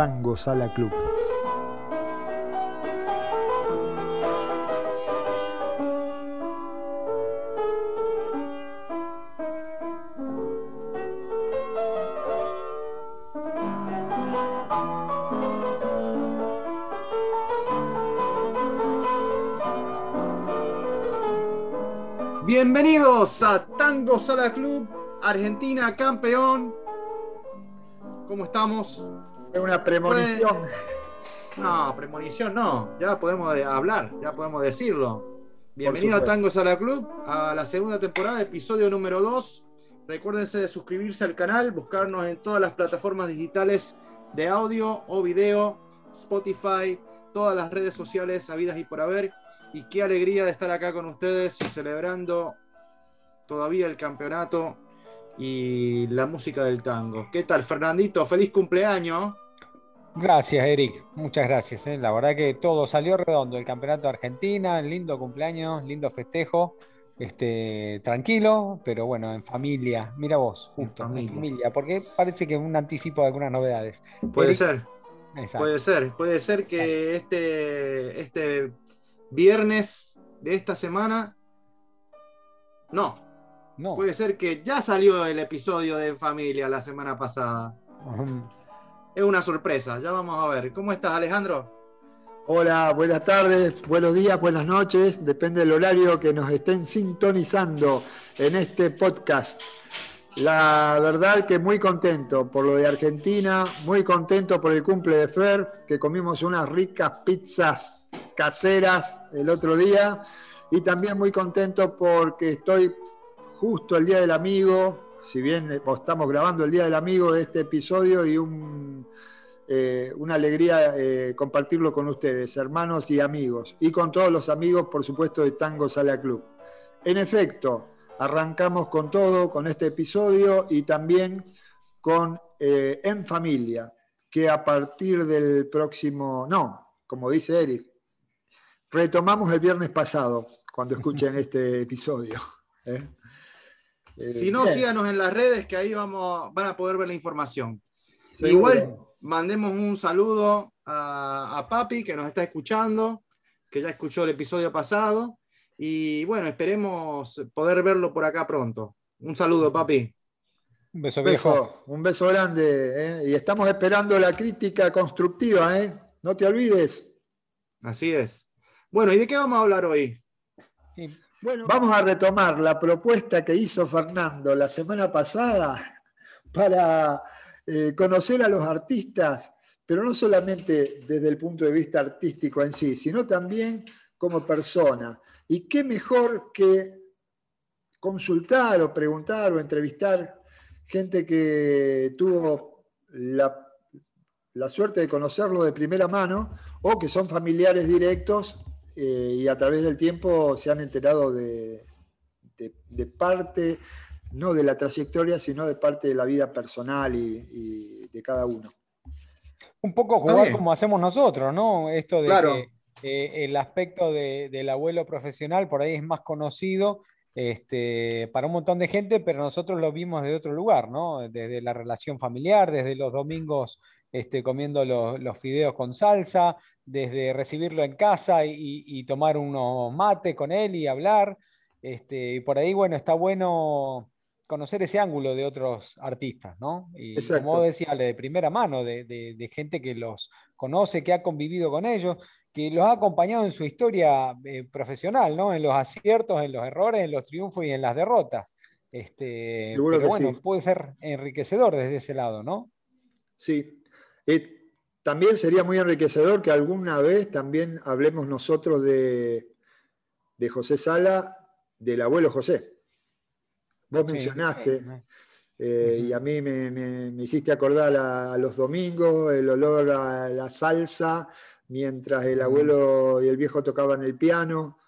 Tango Sala Club. Bienvenidos a Tango Sala Club, Argentina campeón. ¿Cómo estamos? Es una premonición. No, premonición no, ya podemos hablar, ya podemos decirlo. Bienvenido a Tango Sala Club, a la segunda temporada, episodio número 2. Recuérdense de suscribirse al canal, buscarnos en todas las plataformas digitales de audio o video, Spotify, todas las redes sociales habidas y por haber y qué alegría de estar acá con ustedes celebrando todavía el campeonato y la música del tango. ¿Qué tal, Fernandito? Feliz cumpleaños. Gracias, Eric. Muchas gracias. ¿eh? La verdad que todo salió redondo. El campeonato de Argentina, lindo cumpleaños, lindo festejo. Este, tranquilo, pero bueno, en familia. Mira vos, justo, en familia, porque parece que es un anticipo de algunas novedades. Puede ser. Puede ser, puede ser que este, este viernes de esta semana. No. No. Puede ser que ya salió el episodio de Familia la semana pasada. Es una sorpresa, ya vamos a ver. ¿Cómo estás, Alejandro? Hola, buenas tardes, buenos días, buenas noches. Depende del horario que nos estén sintonizando en este podcast. La verdad que muy contento por lo de Argentina, muy contento por el cumple de Fer, que comimos unas ricas pizzas caseras el otro día y también muy contento porque estoy justo el Día del Amigo, si bien estamos grabando el Día del Amigo este episodio y un, eh, una alegría eh, compartirlo con ustedes, hermanos y amigos, y con todos los amigos, por supuesto, de Tango Sala Club. En efecto, arrancamos con todo, con este episodio y también con eh, En Familia, que a partir del próximo, no, como dice Eric, retomamos el viernes pasado, cuando escuchen este episodio. ¿eh? Eh, si no, síganos en las redes, que ahí vamos, van a poder ver la información. Igual, mandemos un saludo a, Papi, que nos está escuchando, que ya escuchó el episodio pasado. Y bueno, esperemos poder verlo por acá pronto. Un saludo, Papi. Un beso, viejo. Un beso grande. ¿eh? Y estamos esperando la crítica constructiva, ¿eh? No te olvides. Así es. Bueno, ¿y de qué vamos a hablar hoy? Bueno, vamos a retomar la propuesta que hizo Fernando la semana pasada para eh, conocer a los artistas, pero no solamente desde el punto de vista artístico en sí, sino también como persona. ¿Y qué mejor que consultar o preguntar o entrevistar gente que tuvo la, la suerte de conocerlo de primera mano o que son familiares directos eh, y a través del tiempo se han enterado de, de, parte, no de la trayectoria, sino de parte de la vida personal y, de cada uno. Un poco jugar como hacemos nosotros, ¿no? Esto de que eh, el aspecto del abuelo profesional por ahí es más conocido este, para un montón de gente, pero nosotros lo vimos de otro lugar, ¿no? Desde la relación familiar, desde los domingos este, comiendo los, fideos con salsa, desde recibirlo en casa y, tomar unos mate con él y hablar. Este, y por ahí, bueno, está bueno conocer ese ángulo de otros artistas, ¿no? Y como decía, de primera mano, de, gente que los conoce, que ha convivido con ellos, que los ha acompañado en su historia eh, profesional, ¿no? En los aciertos, en los errores, en los triunfos y en las derrotas. Este, pero bueno, puede ser enriquecedor desde ese lado, ¿no? Sí, también sería muy enriquecedor que alguna vez también hablemos nosotros de, José Sala, del abuelo José. Vos mencionaste, eh, y a mí me, hiciste acordar a, los domingos, el olor a la salsa, mientras el abuelo y el viejo tocaban el piano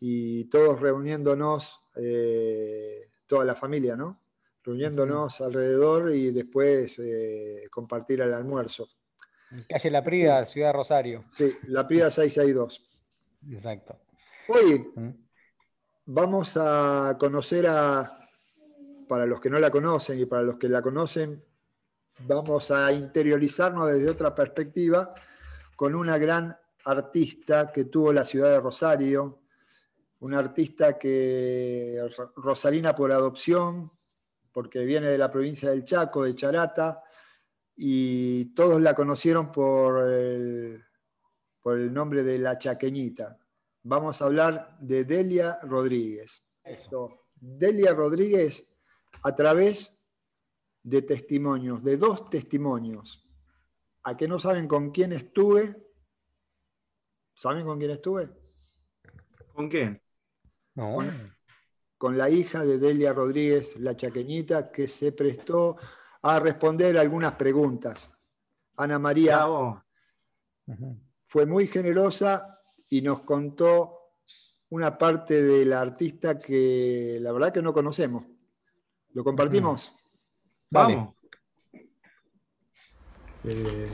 y todos reuniéndonos, eh, toda la familia, ¿no? Reuniéndonos alrededor y después eh, compartir el almuerzo. Calle La Prida, Ciudad de Rosario. Sí, La Prida 662. Exacto. Hoy vamos a conocer a, para los que no la conocen y para los que la conocen, vamos a interiorizarnos desde otra perspectiva con una gran artista que tuvo la ciudad de Rosario, una artista que rosarina por adopción, porque viene de la provincia del Chaco, de Charata, y todos la conocieron por el, por el nombre de la Chaqueñita. Vamos a hablar de Delia Rodríguez. Delia Rodríguez a través de testimonios, de dos testimonios. A que no saben con quién estuve. ¿Saben con quién estuve? ¿Con quién? No. Con, la hija de Delia Rodríguez, la chaqueñita, que se prestó a responder algunas preguntas. Ana María fue muy generosa y nos contó una parte de la artista que la verdad que no conocemos. ¿Lo compartimos? Vamos. Eh,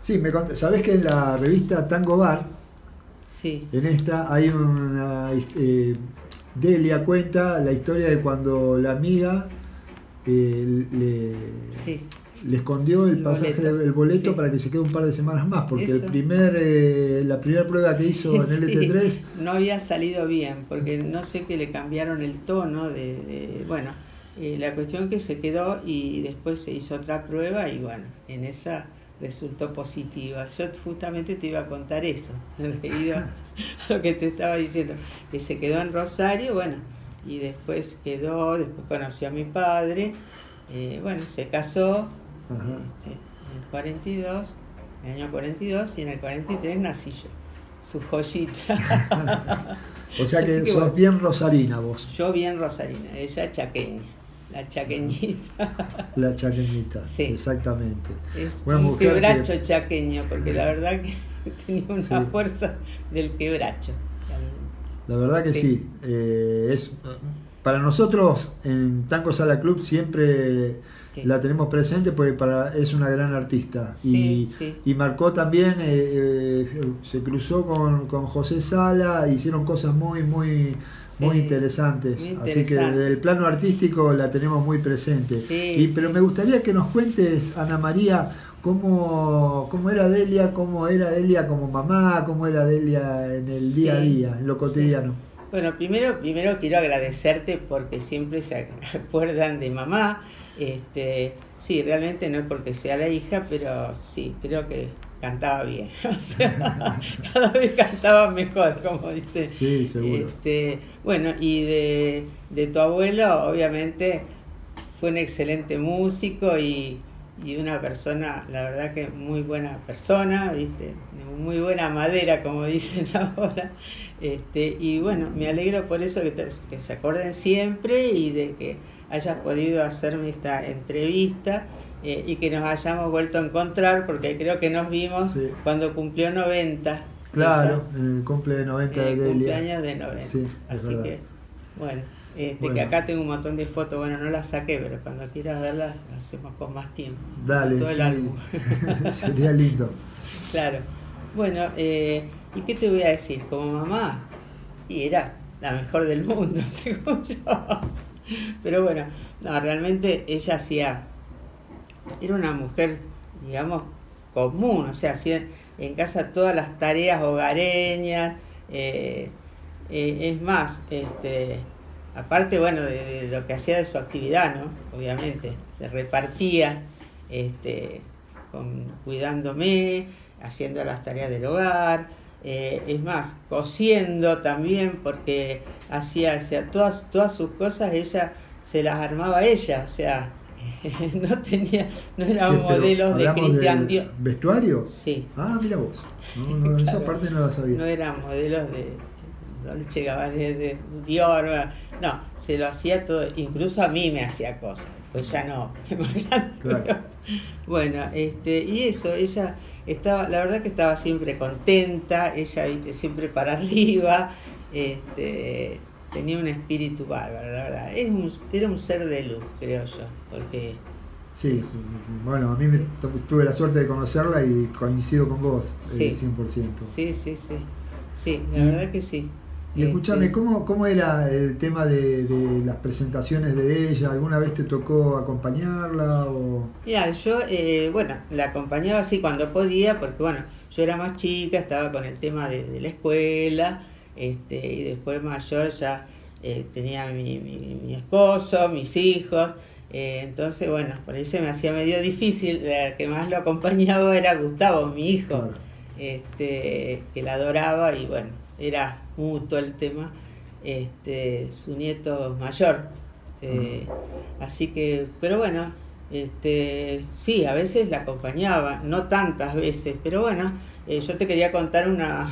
sí, me ¿sabés que en la revista Tango Bar, sí. en esta hay una... Eh, Delia cuenta la historia de cuando la amiga eh, le, le, escondió el, pasaje del boleto para que se quede un par de semanas más, porque el primer, la primera prueba que hizo en LT3 no había salido bien, porque no sé que le cambiaron el tono de bueno, eh, la cuestión que se quedó y después se hizo otra prueba y bueno, en esa resultó positiva. Yo justamente te iba a contar eso, debido a lo que te estaba diciendo, que se quedó en Rosario, bueno, y después quedó, después conoció a mi padre, eh, bueno, se casó este, en el 42, en el año 42 y en el 43 nací yo, su joyita. o sea que, sos bien rosarina vos. Yo bien rosarina, ella chaqueña. La chaqueñita. La chaqueñita, sí. exactamente. Es un quebracho chaqueño, porque la verdad que tenía una fuerza del quebracho. La verdad que sí. Eh, es, para nosotros en Tango Sala Club siempre la tenemos presente porque para, es una gran artista. y, y, marcó también, eh, eh, se cruzó con, con José Sala, hicieron cosas muy, muy muy interesantes. Así que desde el plano artístico la tenemos muy presente. y, pero me gustaría que nos cuentes, Ana María, cómo, cómo era Delia, cómo era Delia como mamá, cómo era Delia en el día a día, en lo cotidiano. Bueno, primero, primero quiero agradecerte porque siempre se acuerdan de mamá. Este, sí, realmente no es porque sea la hija, pero sí, creo que cantaba bien. O sea, cada vez cantaba mejor, como dice. Sí, seguro. Este, bueno, y de, de, tu abuelo, obviamente, fue un excelente músico y, y, una persona, la verdad que muy buena persona, ¿viste? Muy buena madera, como dicen ahora. Este, y bueno, me alegro por eso que, que se acuerden siempre y de que hayas podido hacerme esta entrevista eh, y que nos hayamos vuelto a encontrar, porque creo que nos vimos cuando cumplió 90. Claro, el cumple de 90 de Delia. cumpleaños de 90. Así que, bueno, este, que acá tengo un montón de fotos, bueno, no las saqué, pero cuando quieras verlas, las hacemos con más tiempo. Dale, todo el álbum. sería lindo. Claro. Bueno, eh, ¿y qué te voy a decir? Como mamá, y era la mejor del mundo, según yo. Pero bueno, no, realmente ella hacía era una mujer, digamos, común, o sea, hacía en casa todas las tareas hogareñas, eh, eh, es más, este, aparte, bueno, de, lo que hacía de su actividad, ¿no? Obviamente, se repartía, este, cuidándome, haciendo las tareas del hogar, eh, es más, cosiendo también, porque hacía, hacía todas, todas sus cosas, ella se las armaba ella, o sea, no tenía, no eran modelos de Cristian Dior. ¿Vestuario? Sí. Ah, mira vos. No, esa parte no la sabía. No eran modelos de Dolce Gabbana, de Dior. No, se lo hacía todo. Incluso a mí me hacía cosas. Pues ya no, claro. bueno, este, y eso, ella estaba, la verdad que estaba siempre contenta, ella, viste, siempre para arriba. Este, tenía un espíritu bárbaro, la verdad. Es un, era un ser de luz, creo yo, porque... Sí, bueno, a mí me, tuve la suerte de conocerla y coincido con vos, sí. 100%. Sí, sí, sí, sí, la verdad que sí. Y escúchame, este, ¿cómo, ¿cómo era el tema de, las presentaciones de ella? ¿Alguna vez te tocó acompañarla? O... Mira, yo, eh, bueno, la acompañaba así cuando podía, porque bueno, yo era más chica, estaba con el tema de, la escuela, este, y después mayor ya eh, tenía mi, mi, esposo, mis hijos, eh, entonces bueno, por ahí se me hacía medio difícil, el que más lo acompañaba era Gustavo, mi hijo, este, que la adoraba y bueno, era mutuo el tema, este, su nieto mayor. Eh, así que, pero bueno, este, sí, a veces la acompañaba, no tantas veces, pero bueno, eh, yo te quería contar una,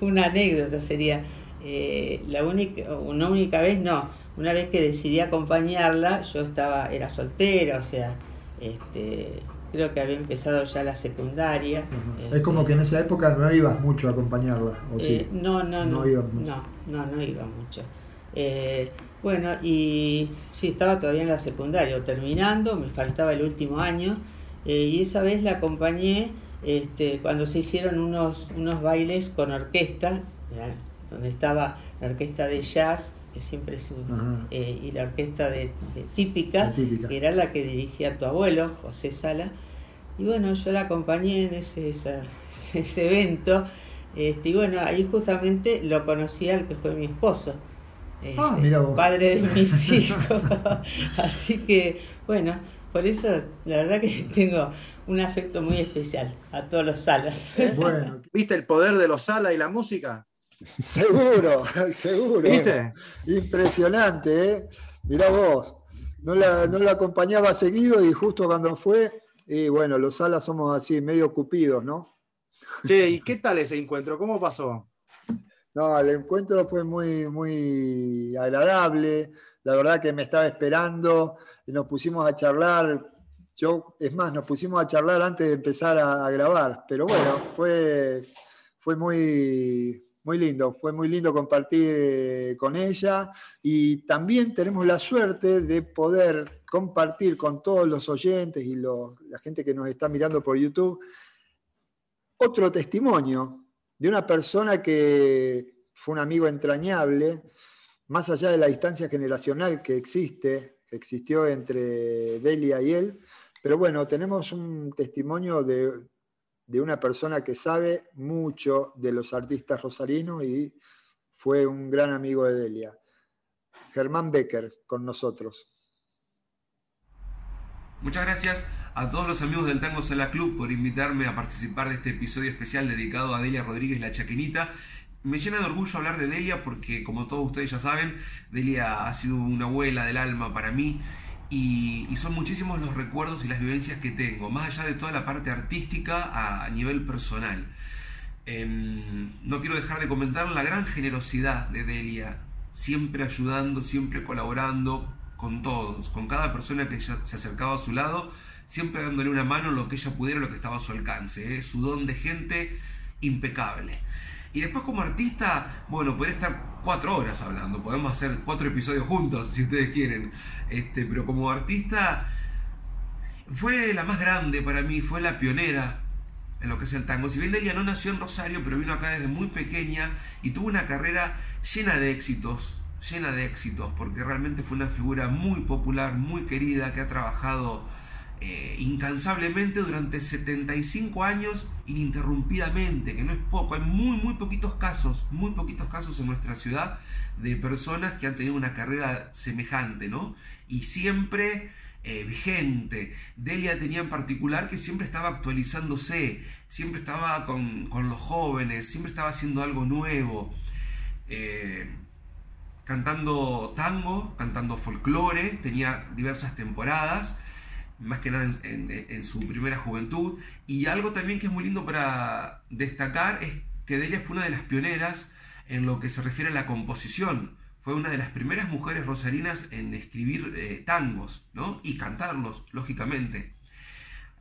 una, anécdota, sería eh, la única, una única vez, no, una vez que decidí acompañarla, yo estaba, era soltera, o sea, este, creo que había empezado ya la secundaria. es como que en esa época no ibas mucho a acompañarla, ¿o sí? Eh, no, no, no, no, iba mucho. no, no, iba mucho. Bueno, y sí, estaba todavía en la secundaria, o terminando, me faltaba el último año, y esa vez la acompañé este, cuando se hicieron unos, unos bailes con orquesta, donde estaba la orquesta de jazz, que siempre se eh, y la orquesta de, típica, que era la que dirigía tu abuelo, José Sala. Y bueno, yo la acompañé en ese, ese evento. Este, y bueno, ahí justamente lo conocí al que fue mi esposo. Ah, este, padre de mis hijos. Así que, bueno, por eso la verdad que tengo un afecto muy especial a todos los salas. Bueno, ¿viste el poder de los salas y la música? Seguro, seguro. ¿Viste? Impresionante, ¿eh? Mirá vos. No la, no la acompañaba seguido y justo cuando fue, y bueno, los salas somos así, medio cupidos, ¿no? Che, ¿y qué tal ese encuentro? ¿Cómo pasó? No, el encuentro fue muy, muy agradable. La verdad que me estaba esperando. Y nos pusimos a charlar. Yo, es más, nos pusimos a charlar antes de empezar a, grabar. Pero bueno, fue, fue muy, muy lindo, fue muy lindo compartir eh, con ella y también tenemos la suerte de poder compartir con todos los oyentes y la gente que nos está mirando por YouTube otro testimonio de una persona que fue un amigo entrañable, más allá de la distancia generacional que existe, que existió entre Delia y él, pero bueno, tenemos un testimonio de de una persona que sabe mucho de los artistas rosarinos y fue un gran amigo de Delia. Germán Becker con nosotros. Muchas gracias a todos los amigos del Tango Sala Club por invitarme a participar de este episodio especial dedicado a Delia Rodríguez La Chaquinita. Me llena de orgullo hablar de Delia porque, como todos ustedes ya saben, Delia ha sido una abuela del alma para mí y, son muchísimos los recuerdos y las vivencias que tengo, más allá de toda la parte artística a, nivel personal. Em, no quiero dejar de comentar la gran generosidad de Delia, siempre ayudando, siempre colaborando con todos, con cada persona que se acercaba a su lado, siempre dándole una mano en lo que ella pudiera, lo que estaba a su alcance. ¿eh? Su don de gente impecable. Y después como artista, bueno, podría estar cuatro horas hablando, podemos hacer cuatro episodios juntos si ustedes quieren, este, pero como artista fue la más grande para mí, fue la pionera en lo que es el tango. Si bien ella no nació en Rosario, pero vino acá desde muy pequeña y tuvo una carrera llena de éxitos, llena de éxitos, porque realmente fue una figura muy popular, muy querida, que ha trabajado eh, incansablemente durante 75 años ininterrumpidamente, que no es poco. Hay muy, muy poquitos casos, muy poquitos casos en nuestra ciudad de personas que han tenido una carrera semejante, ¿no? Y siempre eh, vigente. Delia tenía en particular que siempre estaba actualizándose, siempre estaba con, los jóvenes, siempre estaba haciendo algo nuevo. Eh, cantando tango, cantando folclore, tenía diversas temporadas más que nada en, su primera juventud. Y algo también que es muy lindo para destacar es que Delia fue una de las pioneras en lo que se refiere a la composición. Fue una de las primeras mujeres rosarinas en escribir eh, tangos ¿no? y cantarlos, lógicamente.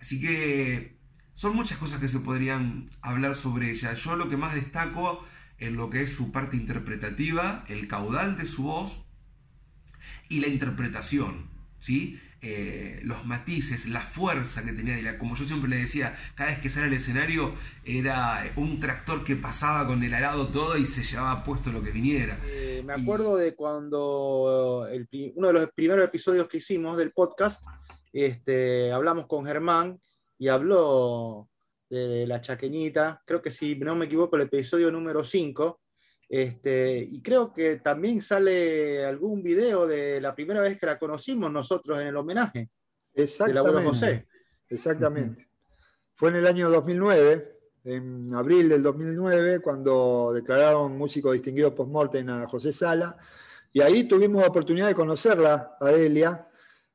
Así que son muchas cosas que se podrían hablar sobre ella. Yo lo que más destaco en lo que es su parte interpretativa, el caudal de su voz y la interpretación ¿sí? Eh, los matices, la fuerza que tenía. Como yo siempre le decía, cada vez que sale al escenario era un tractor que pasaba con el arado todo y se llevaba puesto lo que viniera. Eh, me acuerdo de cuando uno de los primeros episodios que hicimos del podcast, este, hablamos con Germán y habló de la chaqueñita, creo que si no me equivoco, el episodio número 5, este, y creo que también sale algún video de la primera vez que la conocimos nosotros en el homenaje del abuelo José. Exactamente. Fue en el año 2009, en abril del 2009, cuando declararon músico distinguido post-mortem a José Sala, y ahí tuvimos oportunidad de conocerla, a Elia.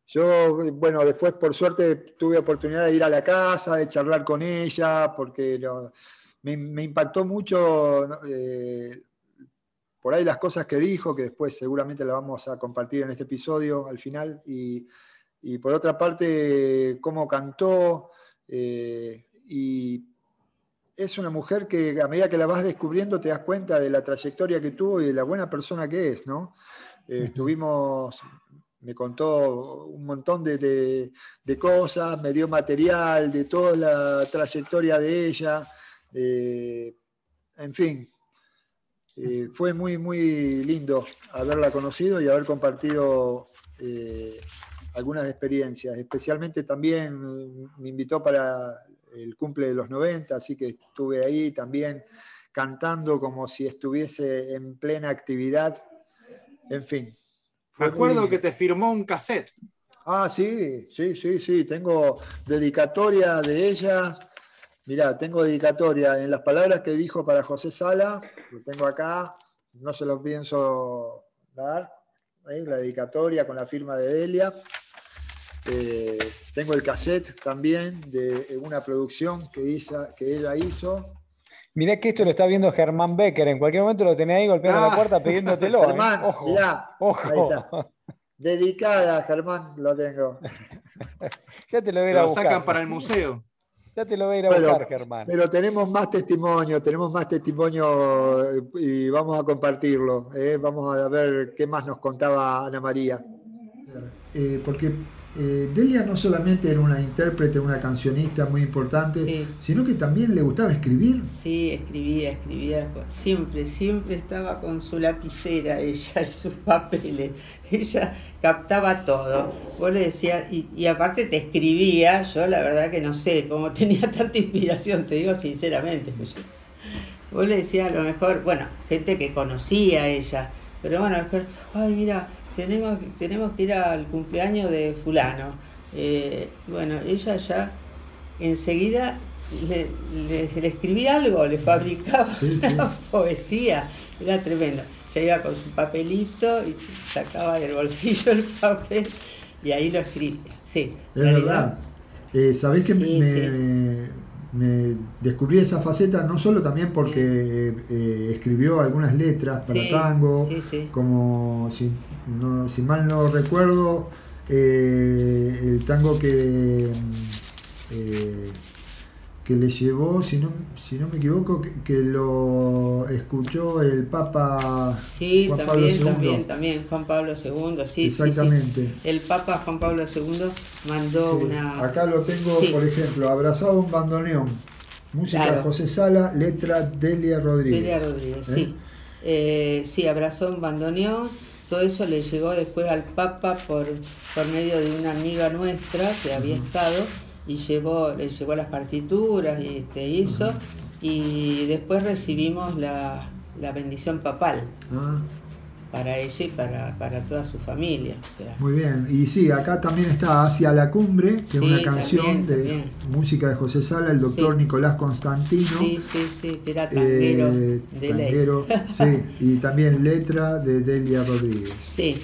Yo, bueno, después por suerte tuve oportunidad de ir a la casa, de charlar con ella, porque me, impactó mucho eh, por ahí las cosas que dijo, que después seguramente las vamos a compartir en este episodio al final, y, por otra parte, cómo cantó, eh, y es una mujer que a medida que la vas descubriendo te das cuenta de la trayectoria que tuvo y de la buena persona que es, ¿no? Eh, estuvimos, me contó un montón de, cosas, me dio material de toda la trayectoria de ella, eh, en fin, eh, fue muy, muy lindo haberla conocido y haber compartido eh, algunas experiencias. Especialmente también me invitó para el cumple de los 90, así que estuve ahí también cantando como si estuviese en plena actividad. En fin. Me acuerdo que te firmó un cassette. Ah, sí, sí, sí, sí. Tengo dedicatoria de ella Mirá, tengo dedicatoria en las palabras que dijo para José Sala, lo tengo acá, no se lo pienso dar, la dedicatoria con la firma de Delia. Eh, tengo el cassette también de una producción que, hizo, que ella hizo. Mirá que esto lo está viendo Germán Becker, en cualquier momento lo tenés ahí golpeando la ah, puerta pidiéndotelo. ¿eh? Germán, ojo, mirá, ojo. Dedicada, Germán, lo tengo. ya te lo voy a Lo sacan para el museo. Ya te lo voy a ir a buscar, Germán. Pero tenemos más testimonio, tenemos más testimonio eh, y vamos a compartirlo. Eh. Vamos a ver qué más nos contaba Ana María. Eh, porque Delia no solamente era una intérprete, una cancionista muy importante, sino que también le gustaba escribir. Sí, escribía, escribía. Siempre, siempre estaba con su lapicera ella y sus papeles. Ella captaba todo. Vos le decías, y, aparte te escribía, yo la verdad que no sé cómo tenía tanta inspiración, te digo sinceramente. Vos le decías a lo mejor, bueno, gente que conocía a ella, pero bueno, ay, mira, tenemos, tenemos que ir al cumpleaños de fulano. Eh, bueno, ella ya enseguida le, le, escribía algo, le fabricaba una poesía, era tremendo se iba con su papelito y sacaba del bolsillo el papel y ahí lo escribía. Sí, es verdad. Eh, Sabés que me, descubrí esa faceta no solo también porque eh, escribió algunas letras para tango, como si, mal no recuerdo, eh, el tango que que le llevó, si no, si no me equivoco, que, lo escuchó el Papa sí, Juan también, Pablo II. también, también, Juan Pablo II, sí, Exactamente. El Papa Juan Pablo II mandó una... Acá lo tengo, por ejemplo, Abrazado un bandoneón, música José Sala, letra Delia Rodríguez. Delia Rodríguez, ¿Eh? sí. Eh, sí, Abrazado un bandoneón, todo eso le llegó después al Papa por, por medio de una amiga nuestra que había estado y llevó, le llevó las partituras y este, hizo, y después recibimos la, bendición papal. Ah. Para ella y para, toda su familia. Muy bien, y sí, acá también está Hacia la Cumbre, que es una canción de música de José Sala, el doctor Nicolás Constantino. Sí, sí, sí, que era tanguero eh, de sí, y también letra de Delia Rodríguez. Sí,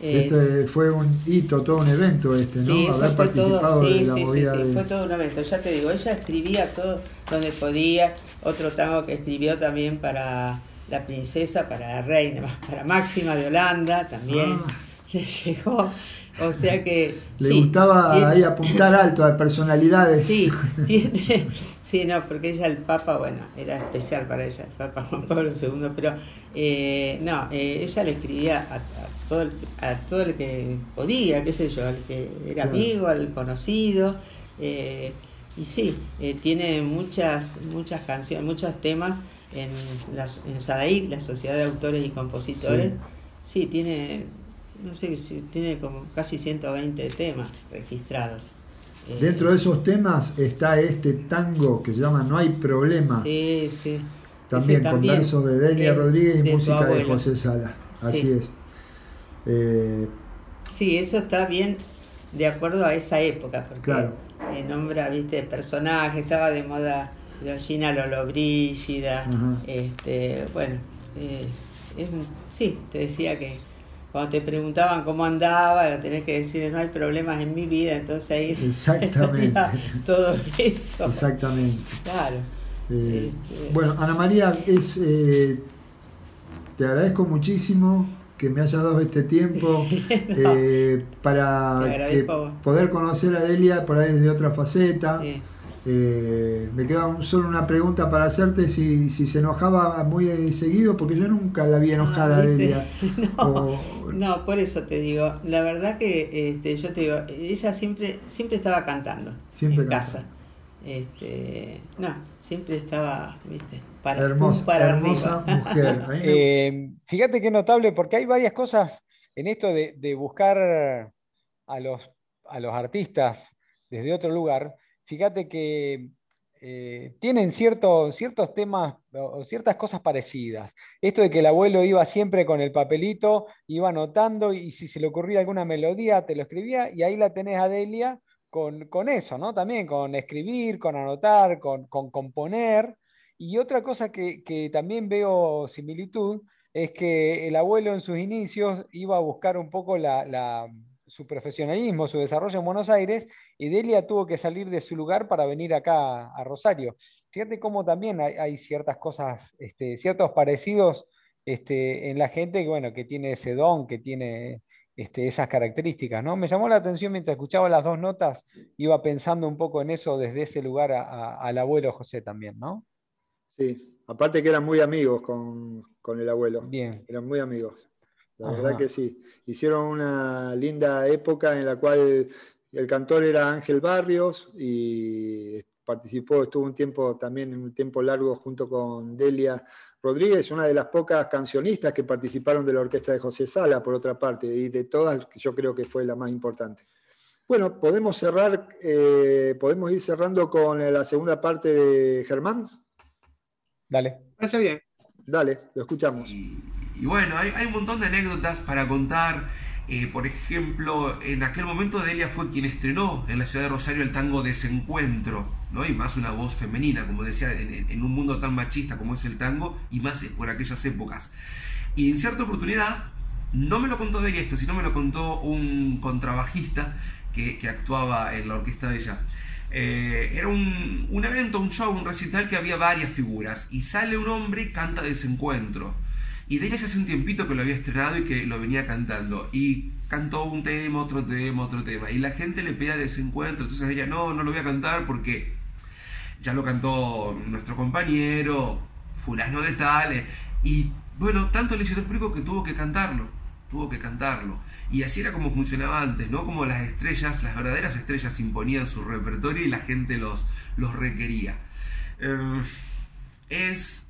este fue un hito, todo un evento este, ¿no? Haber participado sí, sí, sí, sí, fue todo un evento. Ya te digo, ella escribía todo donde podía. Otro tango que escribió también para la princesa, para la reina, para Máxima de Holanda también. Ah. le llegó. O sea que. Le gustaba ahí apuntar alto a personalidades. Sí, tiene. Sí, no, porque ella, el Papa, bueno, era especial para ella, el Papa Juan Pablo II, pero eh, no, eh, ella le escribía a, todo el, a todo el que podía, qué sé yo, al que era amigo, al conocido. Eh, y sí, tiene muchas, muchas canciones, muchos temas en, la, en SADAIC, la Sociedad de Autores y Compositores. Sí, tiene, no sé, tiene como casi 120 temas registrados. Dentro de esos temas está este tango que se llama No hay problema. Sí, sí. También, con versos de Delia Rodríguez y música de José Sala. Así es. Eh, sí, eso está bien de acuerdo a esa época, porque claro. nombra, viste, personajes, estaba de moda Georgina Lolobrígida, este, bueno, eh, sí, te decía que cuando te preguntaban cómo andaba, tenés que decir, no hay problemas en mi vida, entonces ahí Exactamente. todo eso. Exactamente. Claro. Eh, este, bueno, Ana María, es, eh, te agradezco muchísimo que me hayas dado este tiempo eh, para poder conocer a Delia por ahí desde otra faceta. Eh, me queda solo una pregunta para hacerte si, se enojaba muy seguido, porque yo nunca la vi enojada de ella. No, por eso te digo. La verdad que este, yo te digo, ella siempre, siempre estaba cantando en casa. Este, no, siempre estaba, viste, para, hermosa, hermosa mujer. Eh, fíjate qué notable, porque hay varias cosas en esto de, de buscar a los, a los artistas desde otro lugar fíjate que eh, tienen ciertos temas o ciertas cosas parecidas. Esto de que el abuelo iba siempre con el papelito, iba anotando y si se le ocurría alguna melodía te lo escribía y ahí la tenés a Delia con, eso, ¿no? También con escribir, con anotar, con, componer. Y otra cosa que, también veo similitud es que el abuelo en sus inicios iba a buscar un poco la su profesionalismo, su desarrollo en Buenos Aires, y Delia tuvo que salir de su lugar para venir acá a Rosario. Fíjate cómo también hay, ciertas cosas, este, ciertos parecidos este, en la gente que, bueno, que tiene ese don, que tiene este, esas características. ¿no? Me llamó la atención mientras escuchaba las dos notas, iba pensando un poco en eso desde ese lugar al abuelo José también, ¿no? Sí, aparte que eran muy amigos con, con el abuelo. Bien. Eran muy amigos. La verdad que sí. Hicieron una linda época en la cual el cantor era Ángel Barrios y participó, estuvo un tiempo también, en un tiempo largo, junto con Delia Rodríguez, una de las pocas cancionistas que participaron de la orquesta de José Sala, por otra parte, y de todas, yo creo que fue la más importante. Bueno, podemos cerrar, eh, podemos ir cerrando con la segunda parte de Germán. Dale. Parece bien. Dale, lo escuchamos. Y bueno, hay, un montón de anécdotas para contar. Eh, por ejemplo, en aquel momento Delia fue quien estrenó en la ciudad de Rosario el tango Desencuentro, ¿no? y más una voz femenina, como decía, en, un mundo tan machista como es el tango, y más por aquellas épocas. Y en cierta oportunidad, no me lo contó Delia esto, sino me lo contó un contrabajista que, actuaba en la orquesta de ella. Eh, era un, un evento, un show, un recital que había varias figuras, y sale un hombre y canta Desencuentro y Delia ya hace un tiempito que lo había estrenado y que lo venía cantando. Y cantó un tema, otro tema, otro tema. Y la gente le pedía desencuentro. Entonces ella, no, no lo voy a cantar porque ya lo cantó nuestro compañero, fulano de tal. Eh". Y bueno, tanto le hizo el público que tuvo que cantarlo. Tuvo que cantarlo. Y así era como funcionaba antes, ¿no? Como las estrellas, las verdaderas estrellas imponían su repertorio y la gente los, los requería. Eh, es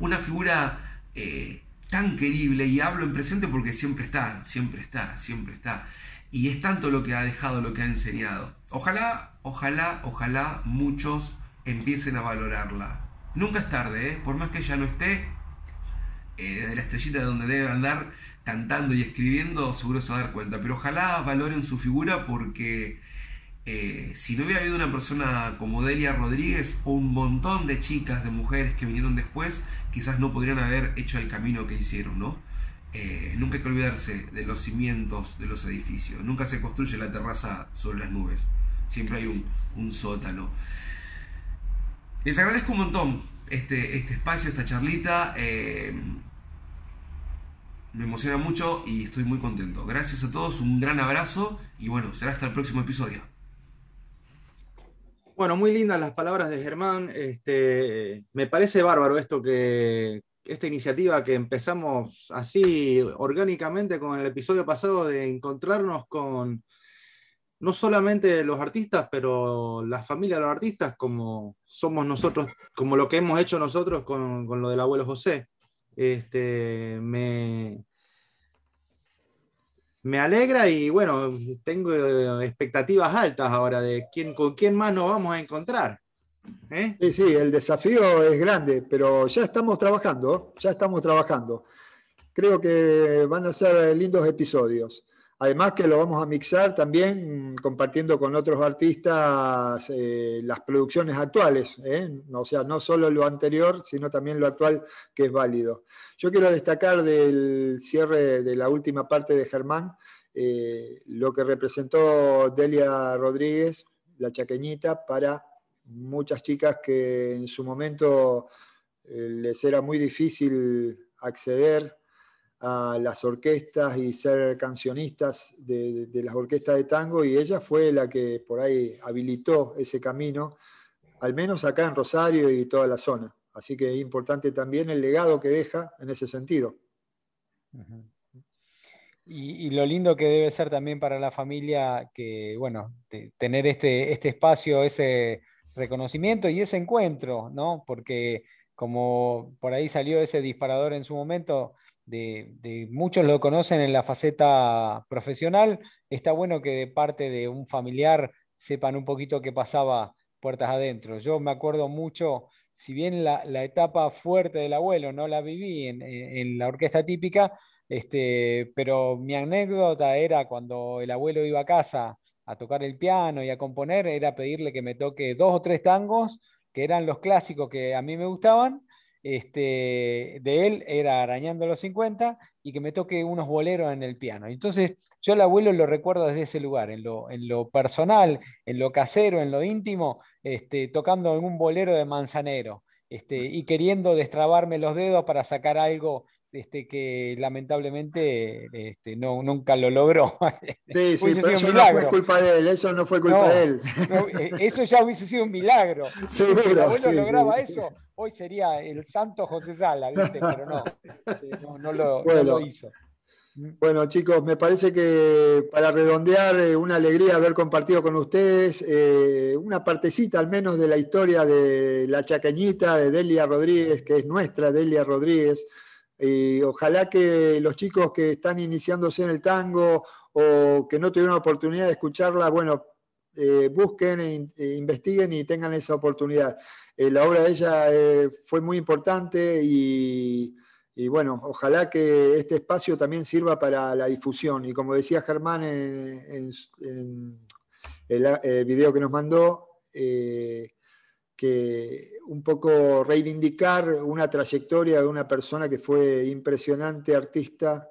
una figura eh, tan querible, y hablo en presente porque siempre está, siempre está, siempre está. Y es tanto lo que ha dejado, lo que ha enseñado. Ojalá, ojalá, ojalá muchos empiecen a valorarla. Nunca es tarde, ¿eh? por más que ella no esté, eh, desde la estrellita de donde debe andar cantando y escribiendo, seguro se va a dar cuenta. Pero ojalá valoren su figura porque eh, si no hubiera habido una persona como Delia Rodríguez o un montón de chicas, de mujeres que vinieron después, quizás no podrían haber hecho el camino que hicieron, ¿no? Eh, nunca hay que olvidarse de los cimientos de los edificios. Nunca se construye la terraza sobre las nubes. Siempre hay un, sótano. Les agradezco un montón este, este espacio, esta charlita. Eh, me emociona mucho y estoy muy contento. Gracias a todos, un gran abrazo y bueno, será hasta el próximo episodio. Bueno, muy lindas las palabras de Germán. Este, me parece bárbaro esto que, esta iniciativa que empezamos así orgánicamente con el episodio pasado de encontrarnos con no solamente los artistas, pero la familia de los artistas, como somos nosotros, como lo que hemos hecho nosotros con, con lo del abuelo José. Este, me, me alegra y bueno, tengo expectativas altas ahora de quién, con quién más nos vamos a encontrar. ¿eh? Sí, sí, el desafío es grande, pero ya estamos trabajando, ya estamos trabajando. Creo que van a ser lindos episodios. Además que lo vamos a mixar también compartiendo con otros artistas eh, las producciones actuales, ¿eh? o sea, no solo lo anterior, sino también lo actual que es válido. Yo quiero destacar del cierre de la última parte de Germán, eh, lo que representó Delia Rodríguez, la chaqueñita, para muchas chicas que en su momento les era muy difícil acceder a las orquestas y ser cancionistas de, las orquestas de tango y ella fue la que por ahí habilitó ese camino, al menos acá en Rosario y toda la zona. Así que es importante también el legado que deja en ese sentido. y, lo lindo que debe ser también para la familia que, bueno, tener este, este espacio, ese reconocimiento y ese encuentro, ¿no? Porque como por ahí salió ese disparador en su momento, de, muchos lo conocen en la faceta profesional, está bueno que de parte de un familiar sepan un poquito qué pasaba puertas adentro. Yo me acuerdo mucho, si bien la, etapa fuerte del abuelo no la viví en, la orquesta típica, este, pero mi anécdota era cuando el abuelo iba a casa a tocar el piano y a componer, era pedirle que me toque dos o tres tangos, que eran los clásicos que a mí me gustaban, este, de él era Arañando los 50 y que me toque unos boleros en el piano. Entonces, yo el abuelo lo recuerdo desde ese lugar, en lo, en lo personal, en lo casero, en lo íntimo, este, tocando algún bolero de manzanero este, y queriendo destrabarme los dedos para sacar algo este, que lamentablemente este, no, nunca lo logró. Sí, sí, pero eso no fue culpa de él, eso no fue culpa de él. Eh, eso ya hubiese sido un milagro. si el abuelo lograba eso, hoy sería el santo José Sala, ¿viste? pero no, este, no, lo, hizo. Mm. Bueno, chicos, me parece que para redondear, eh, una alegría haber compartido con ustedes eh, una partecita al menos de la historia de la chacañita de Delia Rodríguez, que es nuestra Delia Rodríguez. Y ojalá que los chicos que están iniciándose en el tango o que no tuvieron oportunidad de escucharla, bueno, eh, busquen e, e, investiguen y tengan esa oportunidad. Eh, la obra de ella eh, fue muy importante y, bueno, ojalá que este espacio también sirva para la difusión. Y como decía Germán en, el, video que nos mandó, que un poco reivindicar una trayectoria de una persona que fue impresionante artista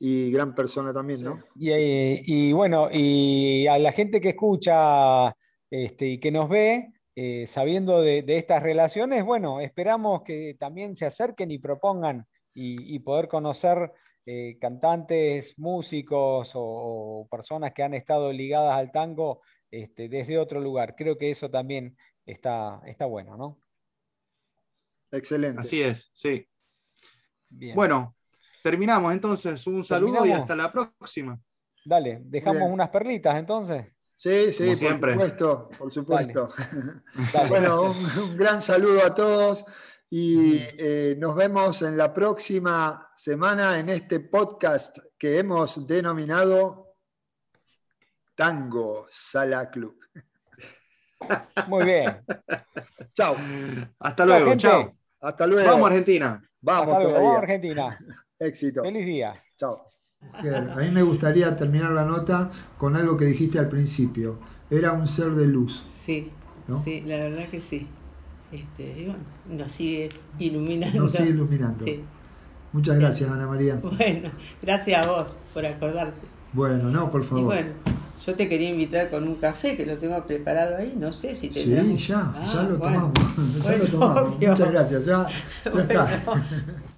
y gran persona también, ¿no? Y, bueno, y a la gente que escucha este, y que nos ve, eh, sabiendo de, estas relaciones, bueno, esperamos que también se acerquen y propongan y, poder conocer eh, cantantes, músicos o, personas que han estado ligadas al tango este, desde otro lugar. Creo que eso también está, está bueno, ¿no? Excelente. Así es, sí. Bueno, terminamos entonces. Un saludo y hasta la próxima. Dale, dejamos unas perlitas entonces. Sí, sí, por siempre. supuesto, por supuesto. bueno, un, gran saludo a todos y eh, nos vemos en la próxima semana en este podcast que hemos denominado Tango Sala Club. Muy bien. Chao. Hasta luego. Chao. Hasta luego. Vamos Argentina. Vamos, Vamos Argentina. Éxito. Feliz día. Chao. A mí me gustaría terminar la nota con algo que dijiste al principio. Era un ser de luz. Sí, sí, la verdad que sí. Este, nos sigue iluminando. Nos sigue iluminando. Muchas gracias, Ana María. Bueno, gracias a vos por acordarte. Bueno, no, por favor. bueno, yo te quería invitar con un café que lo tengo preparado ahí, no sé si te Sí, ya, ya ah, lo tomamos. ya lo tomamos. Muchas gracias, ya, ya está.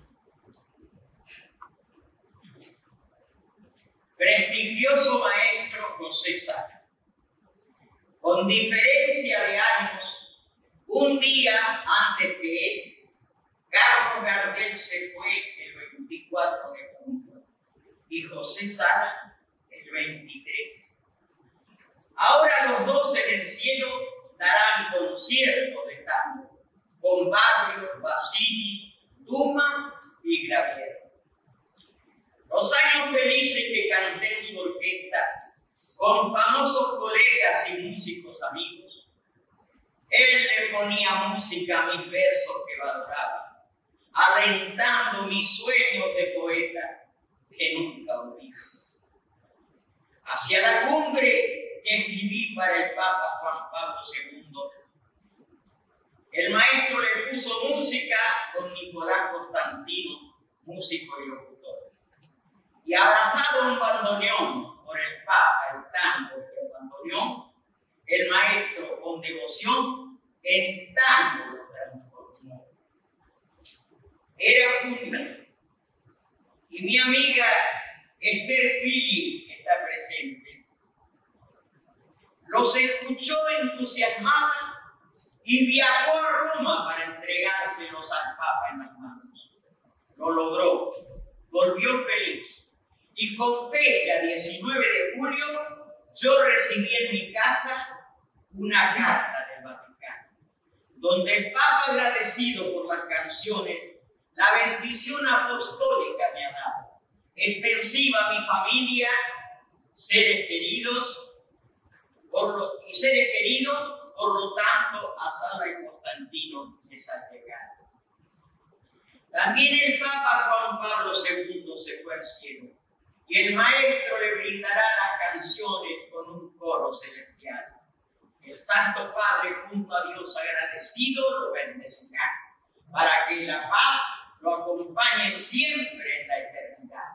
prestigioso maestro José Sala. Con diferencia de años, un día antes que él, Carlos Gardel se fue el 24 de junio y José Sala el 23. Ahora los dos en el cielo de tango con Barrio, Basini, Dumas y Gravier. Los años felices que canté en su orquesta con famosos colegas y músicos amigos, él le ponía música a mis versos que valoraba, alentando mis sueños de poeta que nunca olvidé. Hacia la cumbre escribí para el Papa Juan Pablo II, el maestro le puso música con Nicolás Constantino, músico y locutor. Y abrazado un bandoneón por el Papa, el tango y el bandoneón, el maestro con devoción en tango lo transformó. Era junio y mi amiga Esther Pili está presente. Los escuchó entusiasmada y viajó a Roma para entregárselos al Papa en las manos. Lo logró, volvió feliz. Y con fecha 19 de julio, yo recibí en mi casa una carta del Vaticano, donde el Papa, agradecido por las canciones, la bendición apostólica me ha dado, extensiva a mi familia, seres queridos, por lo, y seres queridos por lo tanto, a Sara y Constantino les ha llegado. También el Papa Juan Pablo II se fue al cielo y el Maestro le brindará las canciones con un coro celestial. El Santo Padre, junto a Dios agradecido, lo bendecirá para que la paz lo acompañe siempre en la eternidad.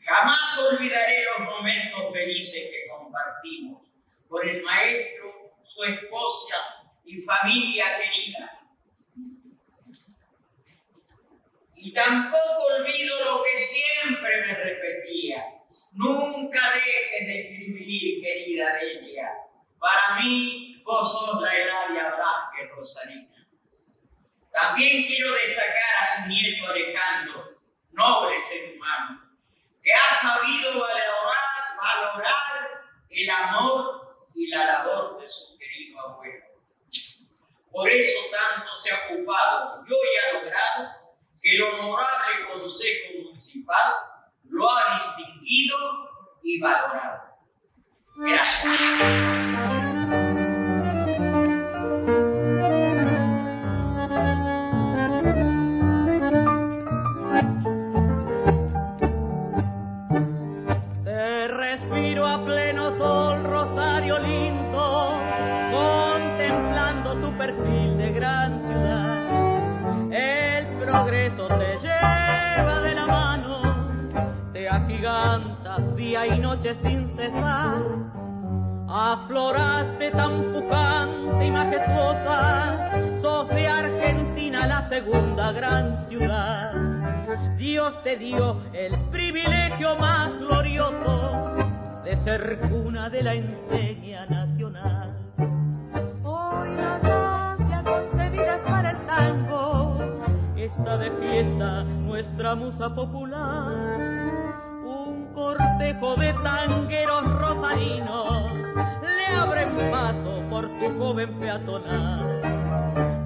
Jamás olvidaré los momentos felices que compartimos con el Maestro su esposa y familia querida. Y tampoco olvido lo que siempre me repetía. Nunca dejes de escribir, querida ella. Para mí, vos sos la Eladia Vázquez Rosarina. También quiero destacar a su nieto Alejandro, noble ser humano, que ha sabido valorar, valorar el amor y la labor de su por eso tanto se ha ocupado y hoy ha logrado que el honorable Consejo Municipal lo ha distinguido y valorado. Gracias. Día y noche sin cesar. Afloraste tan pujante y majestuosa, sos de Argentina la segunda gran ciudad. Dios te dio el privilegio más glorioso de ser cuna de la enseña nacional. Está de fiesta nuestra musa popular cortejo de tangueros rosarinos le abren paso por tu joven peatonal.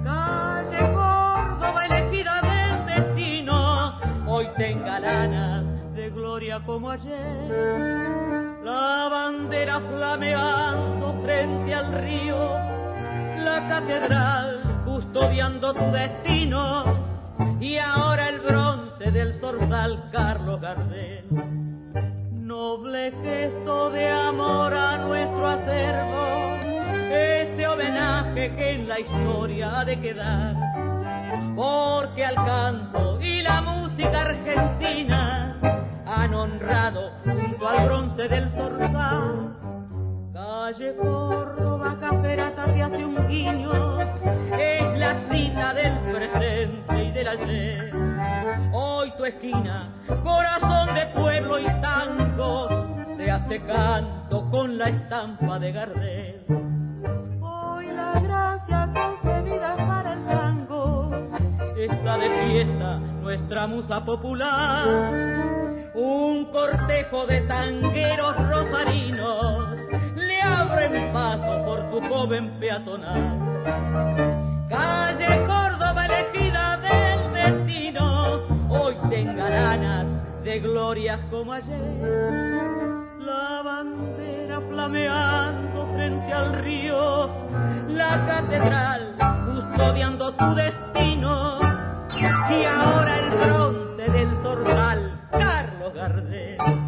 Calle Córdoba elegida del destino, hoy tenga lanas de gloria como ayer. La bandera flameando frente al río, la catedral custodiando tu destino y ahora el bronce del zorzal Carlos Gardel noble gesto de amor a nuestro acervo, ese homenaje que en la historia ha de quedar, porque al canto y la música argentina han honrado junto al bronce del zorzal. Calle Córdoba, Caferata te hace un guiño, esquina, corazón de pueblo y tango, se hace canto con la estampa de Gardel. Hoy la gracia concebida para el tango está de fiesta nuestra musa popular. Un cortejo de tangueros rosarinos le abren paso por tu joven peatonal. Calle Córdoba elegida del destino, hoy tenga ganas de glorias como ayer. La bandera flameando frente al río, la catedral custodiando tu destino, y ahora el bronce del zorzal, Carlos Gardel